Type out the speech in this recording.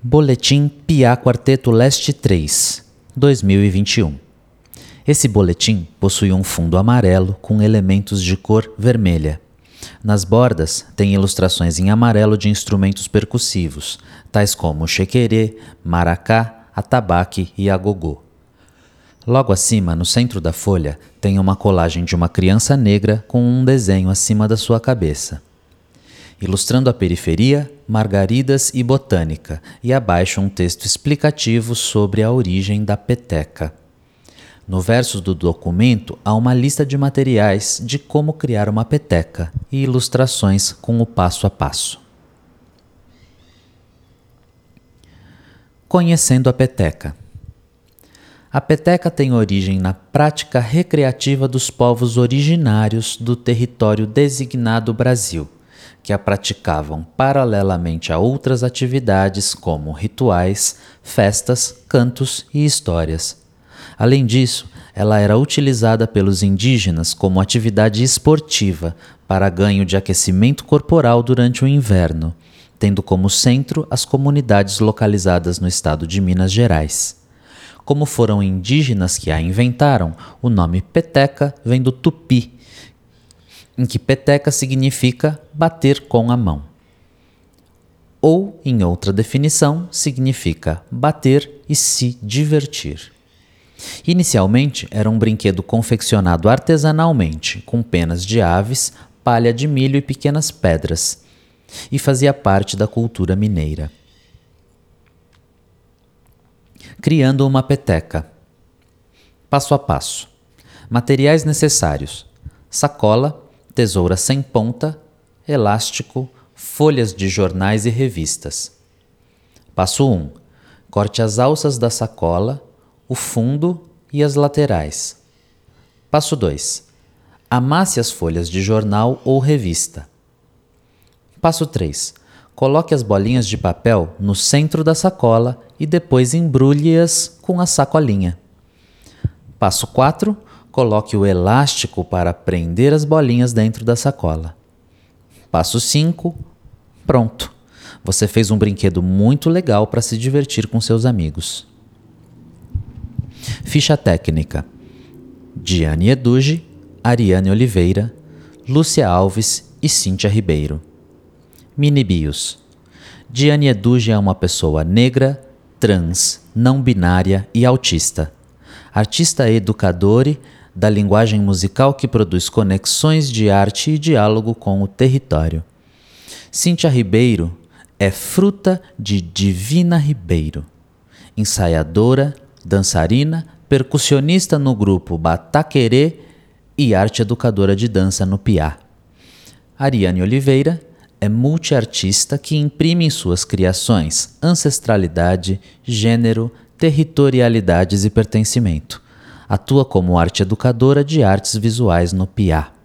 Boletim PIA Quarteto Leste 3, 2021. Esse boletim possui um fundo amarelo com elementos de cor vermelha. Nas bordas tem ilustrações em amarelo de instrumentos percussivos, tais como chequerê, maracá, atabaque e agogô. Logo acima, no centro da folha, tem uma colagem de uma criança negra com um desenho acima da sua cabeça ilustrando a periferia, margaridas e botânica, e abaixo um texto explicativo sobre a origem da peteca. No verso do documento há uma lista de materiais de como criar uma peteca e ilustrações com o passo a passo. Conhecendo a peteca. A peteca tem origem na prática recreativa dos povos originários do território designado Brasil que a praticavam paralelamente a outras atividades como rituais, festas, cantos e histórias. Além disso, ela era utilizada pelos indígenas como atividade esportiva para ganho de aquecimento corporal durante o inverno, tendo como centro as comunidades localizadas no estado de Minas Gerais. Como foram indígenas que a inventaram, o nome peteca vem do tupi, em que peteca significa bater com a mão. Ou, em outra definição, significa bater e se divertir. Inicialmente era um brinquedo confeccionado artesanalmente, com penas de aves, palha de milho e pequenas pedras, e fazia parte da cultura mineira. Criando uma peteca. Passo a passo. Materiais necessários: sacola, tesoura sem ponta, elástico, folhas de jornais e revistas. Passo 1. Corte as alças da sacola, o fundo e as laterais. Passo 2. Amasse as folhas de jornal ou revista. Passo 3. Coloque as bolinhas de papel no centro da sacola e depois embrulhe-as com a sacolinha. Passo 4 Coloque o elástico para prender as bolinhas dentro da sacola. Passo 5. Pronto. Você fez um brinquedo muito legal para se divertir com seus amigos. Ficha técnica: Diane Eduge, Ariane Oliveira, Lúcia Alves e Cíntia Ribeiro. Mini Bios. Diane Eduge é uma pessoa negra, trans, não binária e autista. Artista educadora da linguagem musical que produz conexões de arte e diálogo com o território. Cíntia Ribeiro é fruta de Divina Ribeiro, ensaiadora, dançarina, percussionista no grupo Bataquerê e arte educadora de dança no Piá. Ariane Oliveira é multiartista que imprime em suas criações ancestralidade, gênero, territorialidades e pertencimento Atua como arte educadora de artes visuais no PIA.